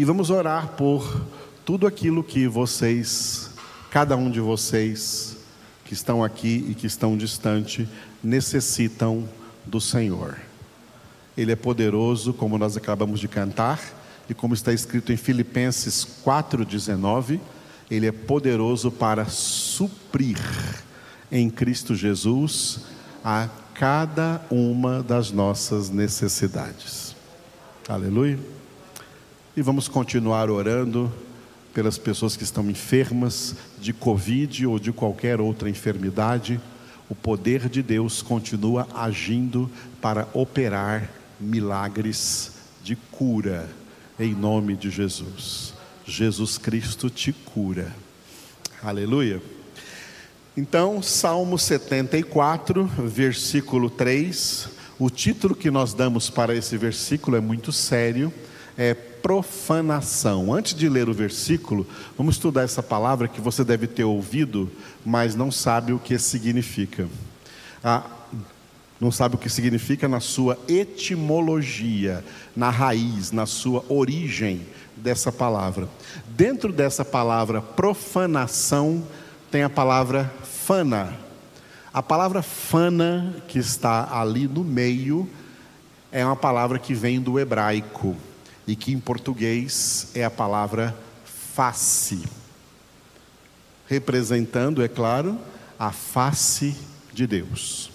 e vamos orar por tudo aquilo que vocês, cada um de vocês que estão aqui e que estão distante, necessitam do Senhor. Ele é poderoso, como nós acabamos de cantar, e como está escrito em Filipenses 4,19, ele é poderoso para suprir em Cristo Jesus a cada uma das nossas necessidades. Aleluia. E vamos continuar orando pelas pessoas que estão enfermas de Covid ou de qualquer outra enfermidade. O poder de Deus continua agindo para operar milagres de cura, em nome de Jesus. Jesus Cristo te cura. Aleluia. Então, Salmo 74, versículo 3. O título que nós damos para esse versículo é muito sério é profanação. Antes de ler o versículo, vamos estudar essa palavra que você deve ter ouvido, mas não sabe o que significa. Ah, não sabe o que significa na sua etimologia, na raiz, na sua origem dessa palavra. Dentro dessa palavra profanação tem a palavra fana. A palavra fana que está ali no meio é uma palavra que vem do hebraico e que em português é a palavra face, representando, é claro, a face de Deus.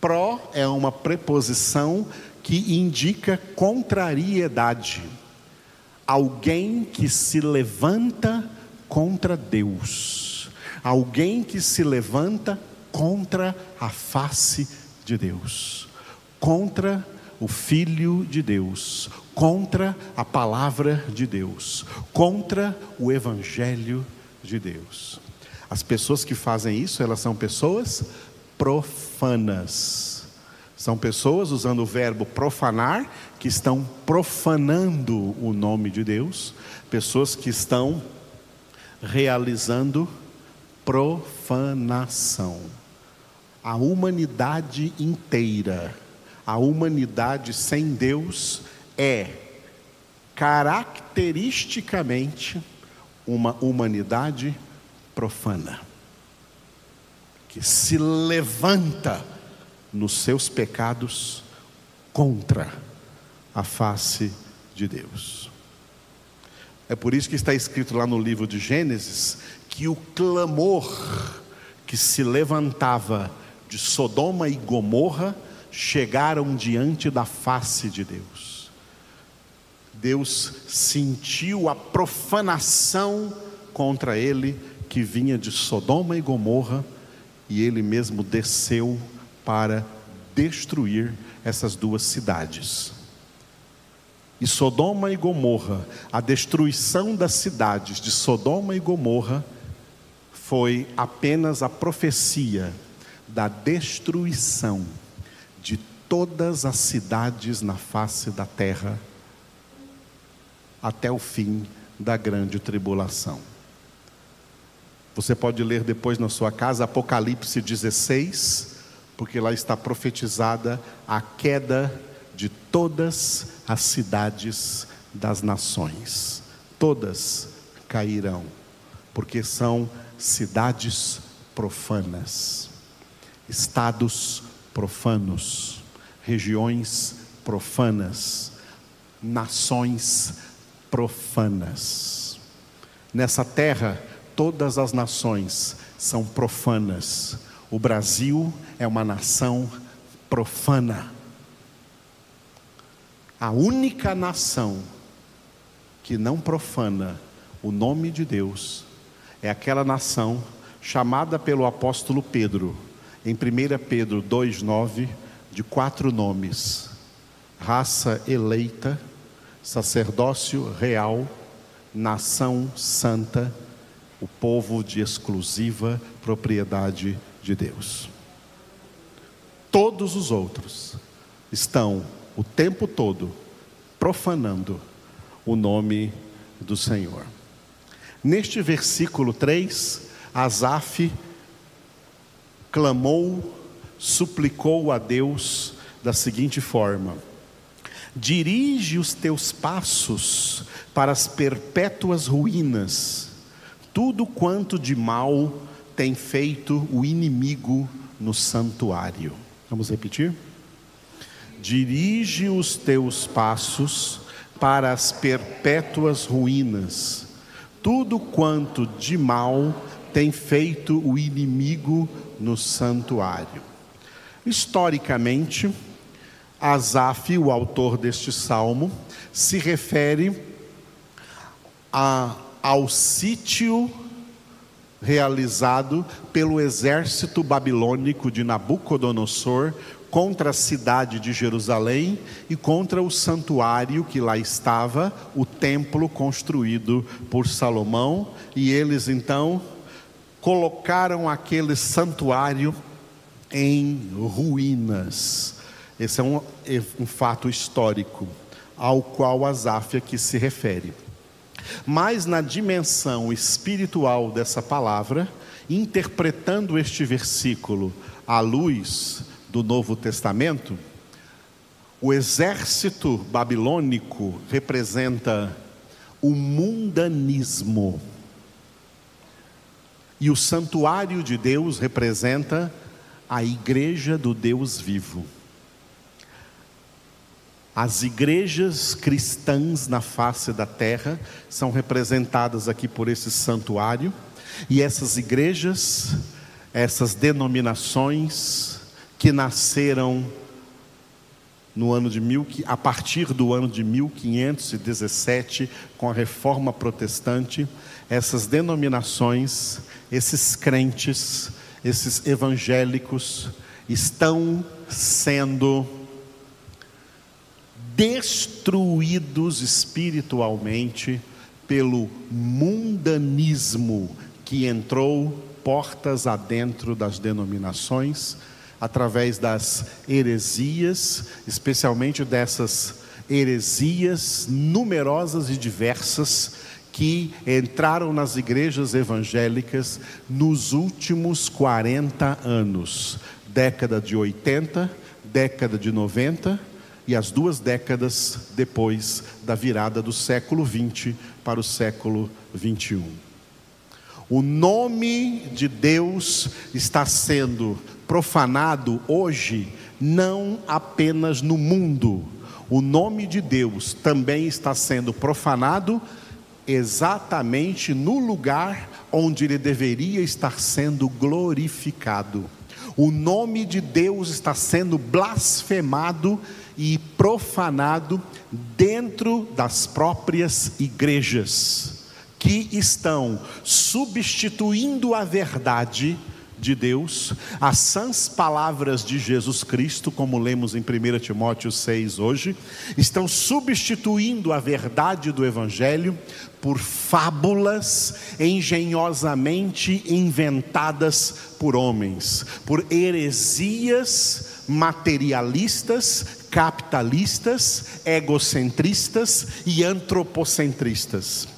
Pró é uma preposição que indica contrariedade, alguém que se levanta contra Deus, alguém que se levanta contra a face de Deus, contra o Filho de Deus, contra a palavra de Deus, contra o Evangelho de Deus. As pessoas que fazem isso, elas são pessoas profanas. São pessoas usando o verbo profanar, que estão profanando o nome de Deus, pessoas que estão realizando profanação. A humanidade inteira, a humanidade sem Deus é caracteristicamente uma humanidade profana, que se levanta nos seus pecados contra a face de Deus. É por isso que está escrito lá no livro de Gênesis que o clamor que se levantava de Sodoma e Gomorra chegaram diante da face de Deus. Deus sentiu a profanação contra ele que vinha de Sodoma e Gomorra, e ele mesmo desceu para destruir essas duas cidades. E Sodoma e Gomorra, a destruição das cidades de Sodoma e Gomorra, foi apenas a profecia da destruição de todas as cidades na face da terra até o fim da grande tribulação. Você pode ler depois na sua casa Apocalipse 16, porque lá está profetizada a queda de todas as cidades das nações. Todas cairão, porque são cidades profanas, estados profanos, regiões profanas, nações profanas. Nessa terra, todas as nações são profanas. O Brasil é uma nação profana. A única nação que não profana o nome de Deus é aquela nação chamada pelo apóstolo Pedro, em 1 Pedro 2,9, de quatro nomes: raça eleita, sacerdócio real, nação santa, o povo de exclusiva propriedade de Deus. Todos os outros estão o tempo todo profanando o nome do Senhor. Neste versículo 3, Asaf clamou, suplicou a Deus da seguinte forma: dirige os teus passos para as perpétuas ruínas, tudo quanto de mal tem feito o inimigo no santuário. Vamos repetir? Dirige os teus passos para as perpétuas ruínas, tudo quanto de mal tem feito o inimigo no santuário. Historicamente, Asaf, o autor deste salmo, se refere a, ao sítio realizado pelo exército babilônico de Nabucodonosor contra a cidade de Jerusalém e contra o santuário que lá estava, o templo construído por Salomão, e eles então colocaram aquele santuário em ruínas. Esse é um, é um fato histórico ao qual Asaf aqui se refere. Mas na dimensão espiritual dessa palavra, interpretando este versículo à luz do Novo Testamento, o exército babilônico representa o mundanismo. E o santuário de Deus representa a igreja do Deus vivo. As igrejas cristãs na face da terra são representadas aqui por esse santuário, e essas igrejas, essas denominações, que nasceram no ano de mil, a partir do ano de 1517, com a reforma protestante, essas denominações, esses crentes, esses evangélicos estão sendo destruídos espiritualmente pelo mundanismo que entrou portas adentro das denominações através das heresias, especialmente dessas heresias numerosas e diversas que entraram nas igrejas evangélicas nos últimos 40 anos década de 80, década de 90 e as duas décadas depois da virada do século 20 para o século 21. O nome de Deus está sendo profanado hoje não apenas no mundo. O nome de Deus também está sendo profanado exatamente no lugar onde ele deveria estar sendo glorificado. O nome de Deus está sendo blasfemado e profanado dentro das próprias igrejas, que estão substituindo a verdade de Deus, as sãs palavras de Jesus Cristo, como lemos em 1 Timóteo 6 hoje, estão substituindo a verdade do Evangelho por fábulas engenhosamente inventadas por homens, por heresias materialistas, capitalistas, egocentristas e antropocentristas.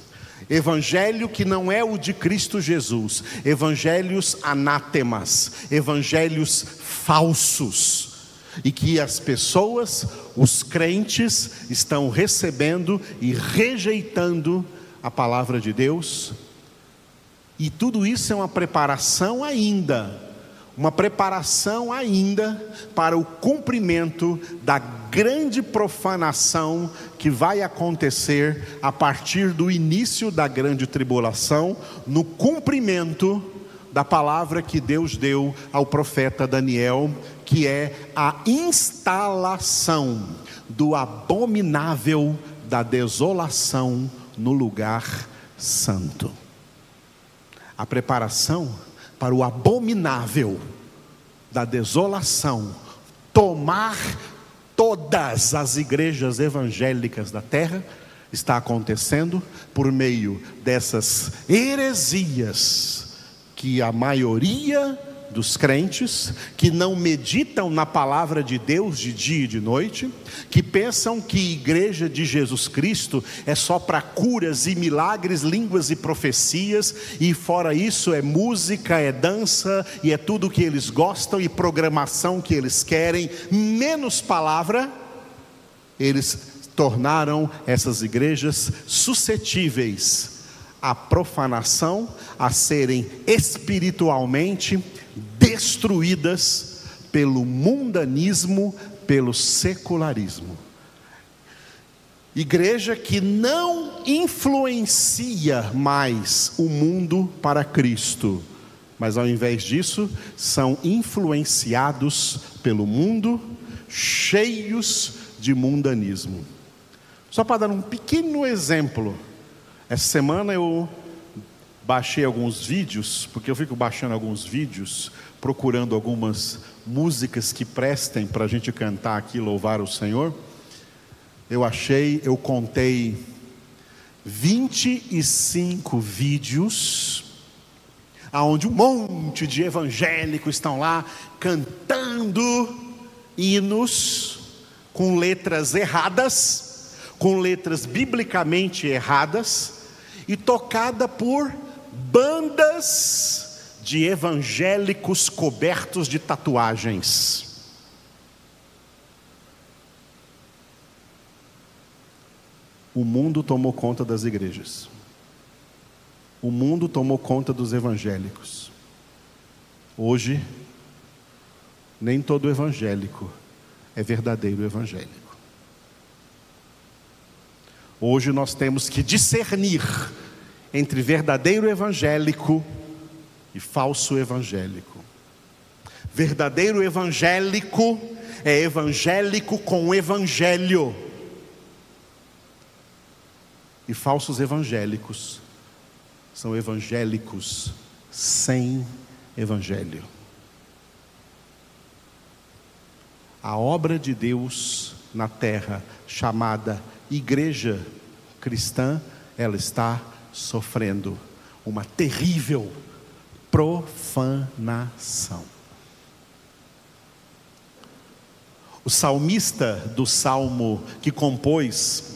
Evangelho que não é o de Cristo Jesus, evangelhos anátemas, evangelhos falsos, e que as pessoas, os crentes, estão recebendo e rejeitando a palavra de Deus, e tudo isso é uma preparação ainda uma preparação ainda para o cumprimento da grande profanação que vai acontecer a partir do início da grande tribulação, no cumprimento da palavra que Deus deu ao profeta Daniel, que é a instalação do abominável da desolação no lugar santo. A preparação para o abominável da desolação tomar todas as igrejas evangélicas da terra está acontecendo por meio dessas heresias que a maioria dos crentes que não meditam na palavra de Deus de dia e de noite, que pensam que igreja de Jesus Cristo é só para curas e milagres, línguas e profecias, e fora isso é música, é dança e é tudo que eles gostam e programação que eles querem, menos palavra, eles tornaram essas igrejas suscetíveis à profanação, a serem espiritualmente destruídas pelo mundanismo, pelo secularismo. Igreja que não influencia mais o mundo para Cristo, mas ao invés disso, são influenciados pelo mundo, cheios de mundanismo. Só para dar um pequeno exemplo, essa semana eu baixei alguns vídeos, porque eu fico baixando alguns vídeos, procurando algumas músicas que prestem para a gente cantar aqui, louvar o Senhor. Eu achei, eu contei 25 vídeos, aonde um monte de evangélicos estão lá cantando hinos com letras erradas, com letras biblicamente erradas, e tocada por bandas de evangélicos cobertos de tatuagens. O mundo tomou conta das igrejas. O mundo tomou conta dos evangélicos. Hoje, nem todo evangélico é verdadeiro evangélico. Hoje nós temos que discernir entre verdadeiro evangélico e falso evangélico. Verdadeiro evangélico é evangélico com evangelho. E falsos evangélicos são evangélicos sem evangelho. A obra de Deus na terra, chamada igreja cristã, ela está sofrendo uma terrível profanação. O salmista do salmo que compôs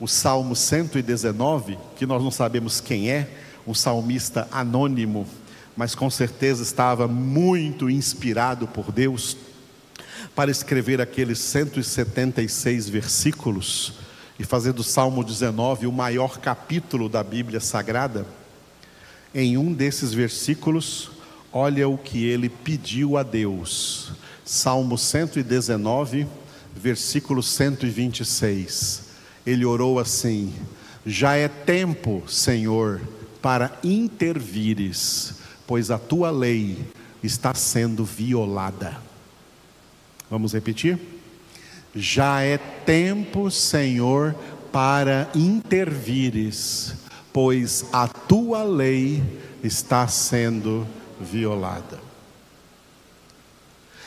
o salmo 119, que nós não sabemos quem é, um salmista anônimo, mas com certeza estava muito inspirado por Deus para escrever aqueles 176 versículos e fazer do Salmo 19 o maior capítulo da Bíblia Sagrada, em um desses versículos, olha o que ele pediu a Deus. Salmo 119, versículo 126. Ele orou assim: Já é tempo, Senhor, para intervires, pois a tua lei está sendo violada. Vamos repetir? Já é tempo, Senhor, para intervires, pois a tua lei está sendo violada.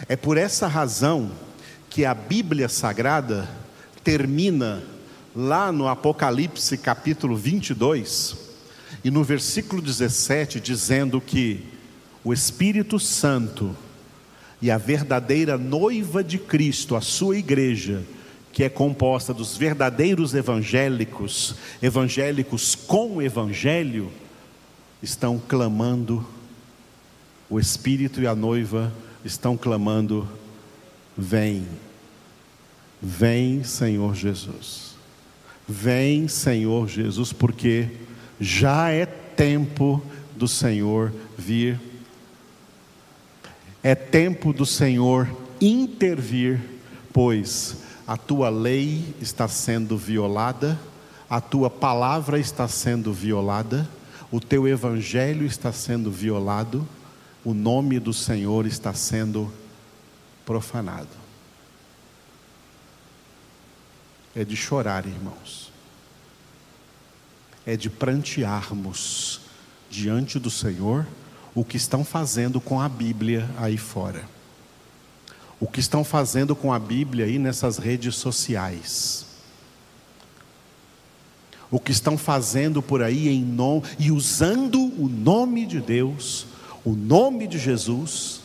É por essa razão que a Bíblia Sagrada termina lá no Apocalipse capítulo 22, e no versículo 17, dizendo que o Espírito Santo e a verdadeira noiva de Cristo, a sua igreja, que é composta dos verdadeiros evangélicos, evangélicos com evangelho, estão clamando, o Espírito e a noiva estão clamando: Vem, vem, Senhor Jesus, vem, Senhor Jesus, porque já é tempo do Senhor vir é tempo do Senhor intervir, pois a tua lei está sendo violada, a tua palavra está sendo violada, o teu evangelho está sendo violado, o nome do Senhor está sendo profanado. É de chorar, irmãos. É de prantearmos diante do Senhor o que estão fazendo com a Bíblia aí fora. O que estão fazendo com a Bíblia aí nessas redes sociais. O que estão fazendo por aí em nome e usando o nome de Deus, o nome de Jesus,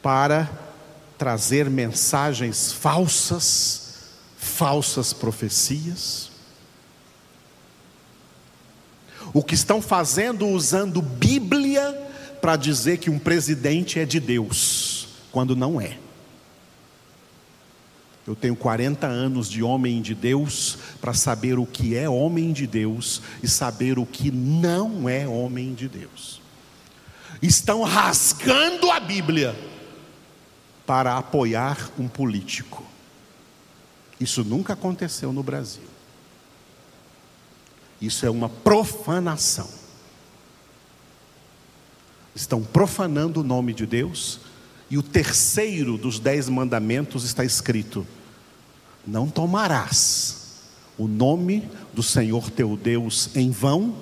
para trazer mensagens falsas, falsas profecias. O que estão fazendo usando Bíblia para dizer que um presidente é de Deus, quando não é. Eu tenho 40 anos de homem de Deus para saber o que é homem de Deus e saber o que não é homem de Deus. Estão rasgando a Bíblia para apoiar um político. Isso nunca aconteceu no Brasil. Isso é uma profanação. Estão profanando o nome de Deus e o terceiro dos dez mandamentos está escrito: Não tomarás o nome do Senhor teu Deus em vão,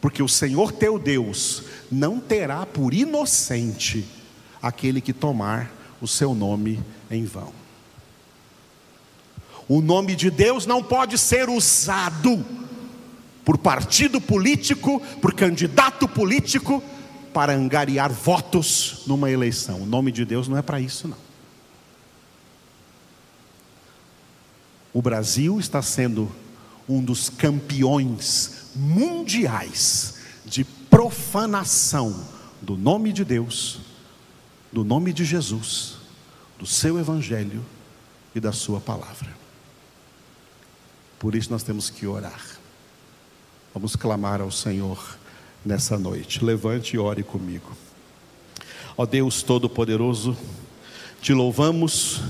porque o Senhor teu Deus não terá por inocente aquele que tomar o seu nome em vão. O nome de Deus não pode ser usado por partido político, por candidato político, para angariar votos numa eleição. O nome de Deus não é para isso, não. O Brasil está sendo um dos campeões mundiais de profanação do nome de Deus, do nome de Jesus, do seu Evangelho e da Sua palavra. Por isso nós temos que orar. Vamos clamar ao Senhor nessa noite. Levante e ore comigo. Ó Deus Todo-Poderoso, te louvamos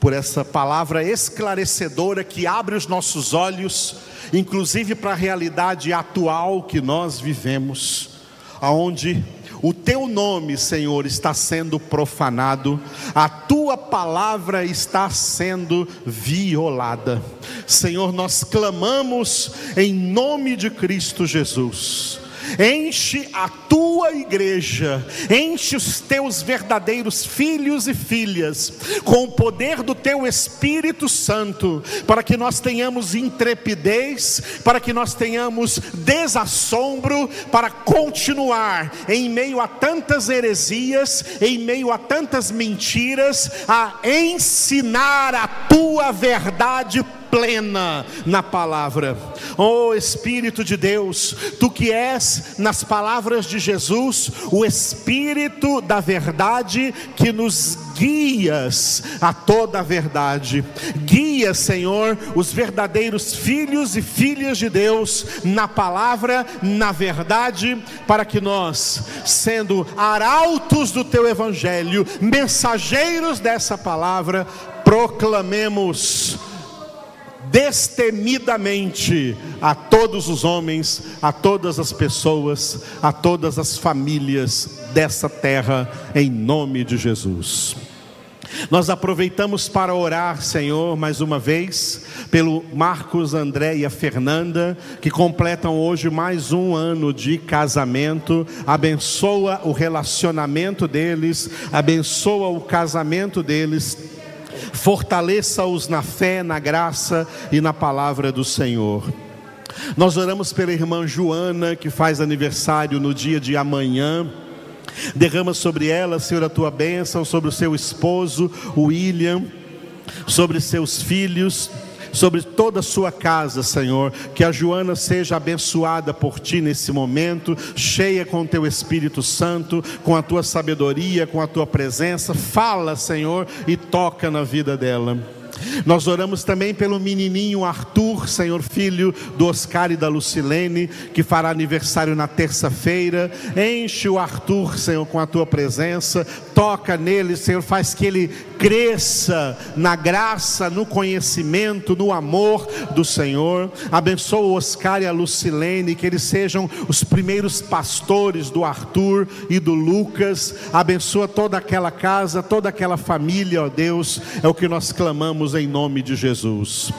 por essa palavra esclarecedora que abre os nossos olhos, inclusive para a realidade atual que nós vivemos, aonde o teu nome, Senhor, está sendo profanado, a tua palavra está sendo violada. Senhor, nós clamamos em nome de Cristo Jesus enche a tua igreja, enche os teus verdadeiros filhos e filhas com o poder do teu Espírito Santo, para que nós tenhamos intrepidez, para que nós tenhamos desassombro, para continuar em meio a tantas heresias, em meio a tantas mentiras, a ensinar a tua verdade plena na palavra. Oh Espírito de Deus, tu que és, nas palavras de Jesus, o Espírito da verdade que nos guias a toda a verdade. Guia, Senhor, os verdadeiros filhos e filhas de Deus na palavra, na verdade, para que nós, sendo arautos do teu evangelho, mensageiros dessa palavra, proclamemos destemidamente a todos os homens, a todas as pessoas, a todas as famílias dessa terra, em nome de Jesus. Nós aproveitamos para orar, Senhor, mais uma vez, pelo Marcos, André e a Fernanda, que completam hoje mais um ano de casamento. Abençoa o relacionamento deles, abençoa o casamento deles fortaleça-os na fé, na graça e na palavra do Senhor. Nós oramos pela irmã Joana, que faz aniversário no dia de amanhã. Derrama sobre ela, Senhor, a tua bênção, sobre o seu esposo, William, sobre seus filhos, sobre toda a sua casa, Senhor. Que a Joana seja abençoada por ti nesse momento, cheia com o teu Espírito Santo, com a tua sabedoria, com a tua presença. Fala, Senhor, e toca na vida dela. Nós oramos também pelo menininho Arthur, Senhor, filho do Oscar e da Lucilene, que fará aniversário na terça-feira. Enche o Arthur, Senhor, com a tua presença. Toca nele, Senhor, faz que ele cresça na graça, no conhecimento, no amor do Senhor. Abençoa o Oscar e a Lucilene, que eles sejam os primeiros pastores do Arthur e do Lucas. Abençoa toda aquela casa, toda aquela família, ó Deus. É o que nós clamamos em nome de Jesus.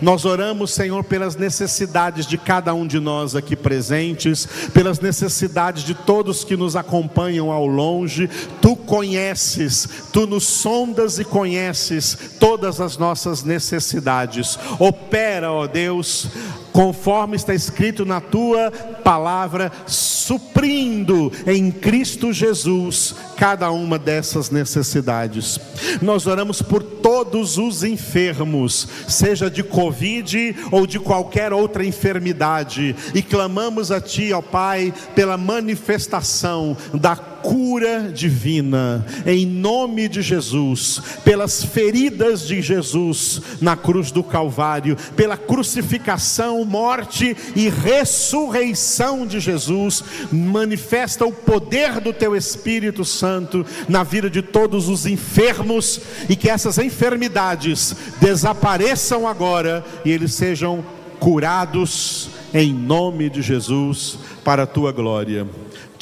Nós oramos, Senhor, pelas necessidades de cada um de nós aqui presentes, pelas necessidades de todos que nos acompanham ao longe. Tu conheces, tu nos sondas e conheces todas as nossas necessidades. Opera, ó Deus, conforme está escrito na tua palavra, suprindo em Cristo Jesus cada uma dessas necessidades. Nós oramos por todos os enfermos, seja de Covid ou de qualquer outra enfermidade, e clamamos a Ti, ó Pai, pela manifestação da cura divina, em nome de Jesus, pelas feridas de Jesus na cruz do Calvário, pela crucificação, morte e ressurreição de Jesus, manifesta o poder do teu Espírito Santo na vida de todos os enfermos e que essas enfermidades desapareçam agora e eles sejam curados em nome de Jesus, para a tua glória.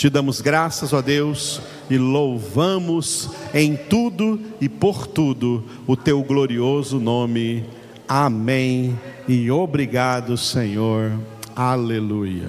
Te damos graças, ó Deus, e louvamos em tudo e por tudo o teu glorioso nome. Amém. E obrigado, Senhor. Aleluia.